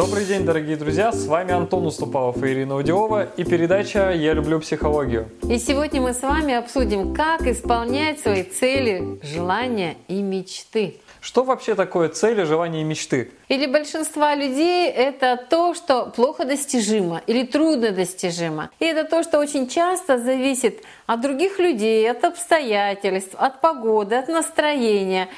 Добрый день, дорогие друзья! С вами Антон Уступалов и Ирина Удиова и передача «Я люблю психологию». И сегодня мы с вами обсудим, как исполнять свои цели, желания и мечты. Что вообще такое цели, желания и мечты? Или большинства людей это то, что плохо достижимо или трудно достижимо. И это то, что очень часто зависит от других людей, от обстоятельств, от погоды, от настроения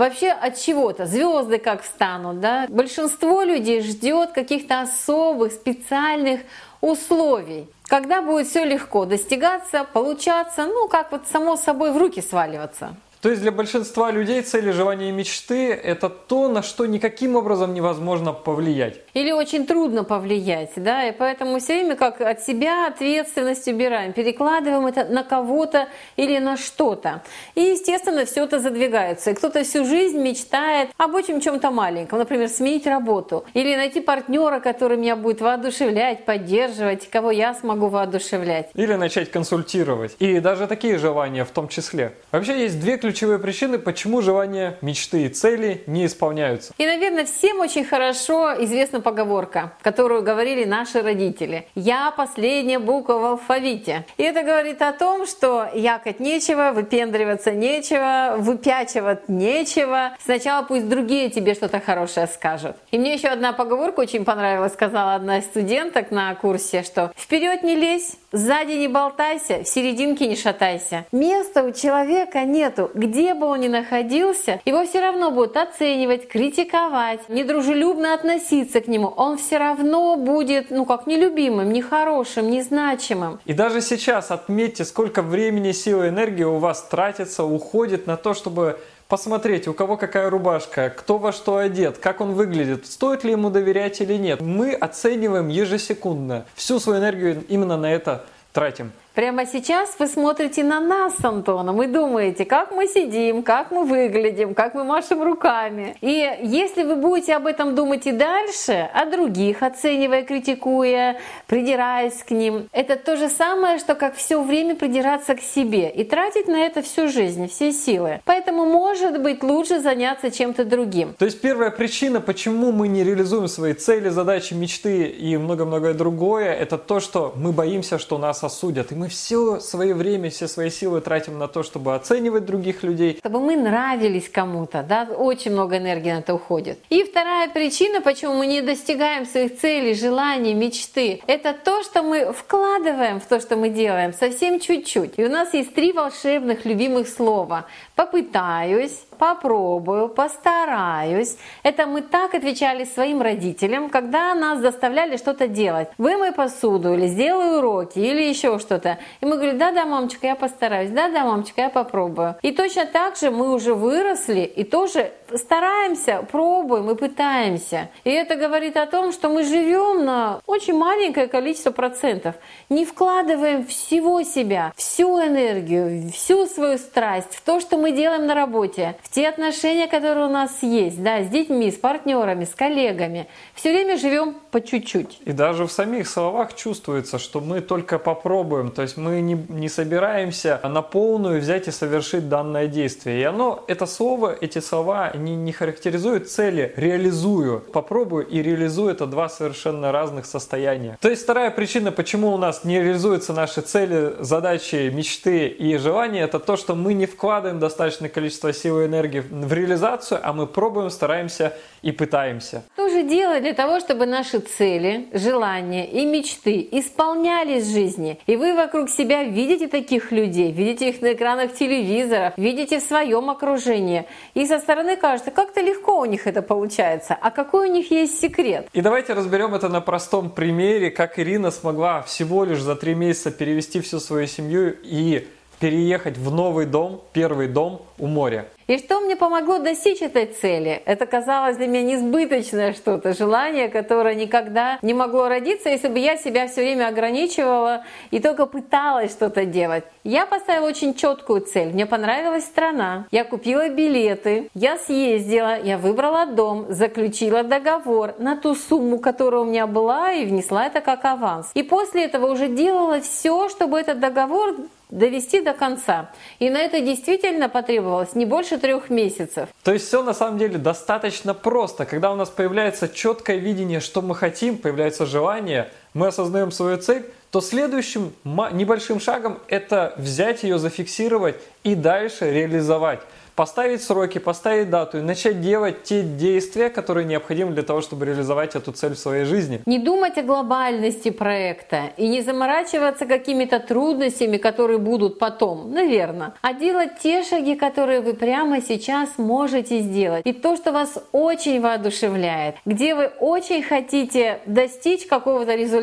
вообще от чего-то. Звезды как встанут, да? Большинство людей ждет каких-то особых, специальных условий. Когда будет все легко достигаться, получаться, ну, как вот само собой в руки сваливаться. То есть для большинства людей цели, желания и мечты – это то, на что никаким образом невозможно повлиять. Или очень трудно повлиять, да, и поэтому все время как от себя ответственность убираем, перекладываем это на кого-то или на что-то. И, естественно, все это задвигается. И кто-то всю жизнь мечтает об очень чем-то маленьком, например, сменить работу или найти партнера, который меня будет воодушевлять, поддерживать, кого я смогу воодушевлять. Или начать консультировать. И даже такие желания в том числе. Вообще есть две ключевые ключевые причины, почему желания, мечты и цели не исполняются. И, наверное, всем очень хорошо известна поговорка, которую говорили наши родители. «Я последняя буква в алфавите». И это говорит о том, что якать нечего, выпендриваться нечего, выпячивать нечего. Сначала пусть другие тебе что-то хорошее скажут. И мне еще одна поговорка очень понравилась, сказала одна из студенток на курсе, что «Вперед не лезь, сзади не болтайся, в серединке не шатайся». Места у человека нету, где бы он ни находился, его все равно будут оценивать, критиковать, недружелюбно относиться к нему. Он все равно будет, ну как, нелюбимым, нехорошим, незначимым. И даже сейчас отметьте, сколько времени, силы, энергии у вас тратится, уходит на то, чтобы посмотреть, у кого какая рубашка, кто во что одет, как он выглядит, стоит ли ему доверять или нет. Мы оцениваем ежесекундно. Всю свою энергию именно на это тратим. Прямо сейчас вы смотрите на нас с Антоном и думаете, как мы сидим, как мы выглядим, как мы машем руками. И если вы будете об этом думать и дальше, о других, оценивая, критикуя, придираясь к ним, это то же самое, что как все время придираться к себе и тратить на это всю жизнь, все силы. Поэтому, может быть, лучше заняться чем-то другим. То есть первая причина, почему мы не реализуем свои цели, задачи, мечты и много-многое другое, это то, что мы боимся, что нас осудят. И мы все свое время, все свои силы тратим на то, чтобы оценивать других людей. Чтобы мы нравились кому-то, да, очень много энергии на это уходит. И вторая причина, почему мы не достигаем своих целей, желаний, мечты, это то, что мы вкладываем в то, что мы делаем, совсем чуть-чуть. И у нас есть три волшебных любимых слова. Попытаюсь, попробую, постараюсь. Это мы так отвечали своим родителям, когда нас заставляли что-то делать. Вымой посуду или сделай уроки или еще что-то. И мы говорим, да-да, мамочка, я постараюсь, да-да, мамочка, я попробую. И точно так же мы уже выросли и тоже стараемся, пробуем и пытаемся. И это говорит о том, что мы живем на очень маленькое количество процентов, не вкладываем всего себя, всю энергию, всю свою страсть в то, что мы делаем на работе, в те отношения, которые у нас есть, да, с детьми, с партнерами, с коллегами. Все время живем по чуть-чуть. И даже в самих словах чувствуется, что мы только попробуем, то есть мы не, не собираемся на полную взять и совершить данное действие. И оно, это слово, эти слова, не, не характеризуют цели, реализую. Попробую и реализую это два совершенно разных состояния. То есть вторая причина, почему у нас не реализуются наши цели, задачи, мечты и желания, это то, что мы не вкладываем достаточное количество сил и энергии в реализацию, а мы пробуем, стараемся и пытаемся. Что же делать для того, чтобы наши цели, желания и мечты исполнялись в жизни? И вы вокруг себя видите таких людей, видите их на экранах телевизоров, видите в своем окружении. И со стороны кажется, как-то легко у них это получается. А какой у них есть секрет? И давайте разберем это на простом примере, как Ирина смогла всего лишь за три месяца перевести всю свою семью и переехать в новый дом, первый дом у моря. И что мне помогло достичь этой цели? Это казалось для меня несбыточное что-то, желание, которое никогда не могло родиться, если бы я себя все время ограничивала и только пыталась что-то делать. Я поставила очень четкую цель. Мне понравилась страна. Я купила билеты, я съездила, я выбрала дом, заключила договор на ту сумму, которая у меня была, и внесла это как аванс. И после этого уже делала все, чтобы этот договор довести до конца. И на это действительно потребовалось не больше трех месяцев. То есть все на самом деле достаточно просто. Когда у нас появляется четкое видение, что мы хотим, появляется желание, мы осознаем свою цель, то следующим небольшим шагом это взять ее, зафиксировать и дальше реализовать поставить сроки, поставить дату и начать делать те действия, которые необходимы для того, чтобы реализовать эту цель в своей жизни. Не думать о глобальности проекта и не заморачиваться какими-то трудностями, которые будут потом, наверное, а делать те шаги, которые вы прямо сейчас можете сделать. И то, что вас очень воодушевляет, где вы очень хотите достичь какого-то результата.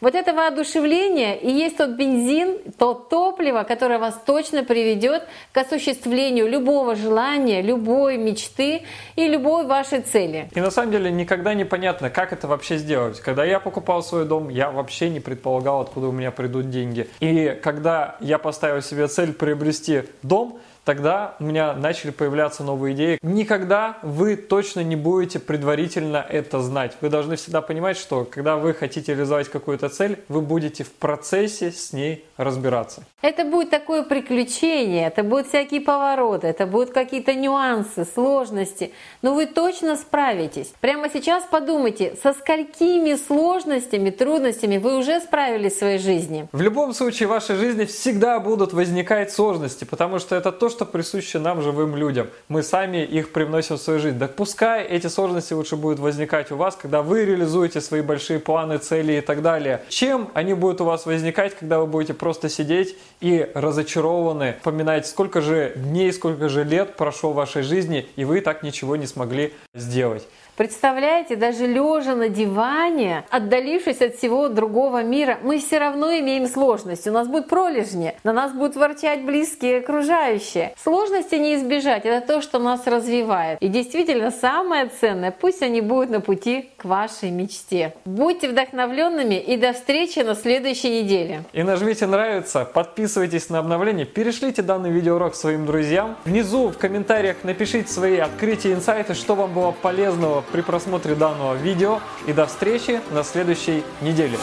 Вот это воодушевление и есть тот бензин, то топливо, которое вас точно приведет к осуществлению любого желания, любой мечты и любой вашей цели. И на самом деле никогда не понятно, как это вообще сделать. Когда я покупал свой дом, я вообще не предполагал, откуда у меня придут деньги. И когда я поставил себе цель приобрести дом, тогда у меня начали появляться новые идеи. Никогда вы точно не будете предварительно это знать. Вы должны всегда понимать, что когда вы хотите реализовать какую-то цель, вы будете в процессе с ней разбираться. Это будет такое приключение, это будут всякие повороты, это будут какие-то нюансы, сложности, но вы точно справитесь. Прямо сейчас подумайте, со сколькими сложностями, трудностями вы уже справились в своей жизни. В любом случае в вашей жизни всегда будут возникать сложности, потому что это то, что присуще нам, живым людям. Мы сами их привносим в свою жизнь. Да пускай эти сложности лучше будут возникать у вас, когда вы реализуете свои большие планы, цели и так далее. Чем они будут у вас возникать, когда вы будете просто сидеть и разочарованы, вспоминать, сколько же дней, сколько же лет прошло в вашей жизни, и вы так ничего не смогли сделать. Представляете, даже лежа на диване, отдалившись от всего другого мира, мы все равно имеем сложности. У нас будут пролежни, на нас будут ворчать близкие окружающие. Сложности не избежать, это то, что нас развивает. И действительно, самое ценное, пусть они будут на пути к вашей мечте. Будьте вдохновленными и до встречи на следующей неделе. И нажмите нравится, подписывайтесь на обновление, перешлите данный видеоурок своим друзьям. Внизу в комментариях напишите свои открытия, инсайты, что вам было полезного при просмотре данного видео и до встречи на следующей неделе.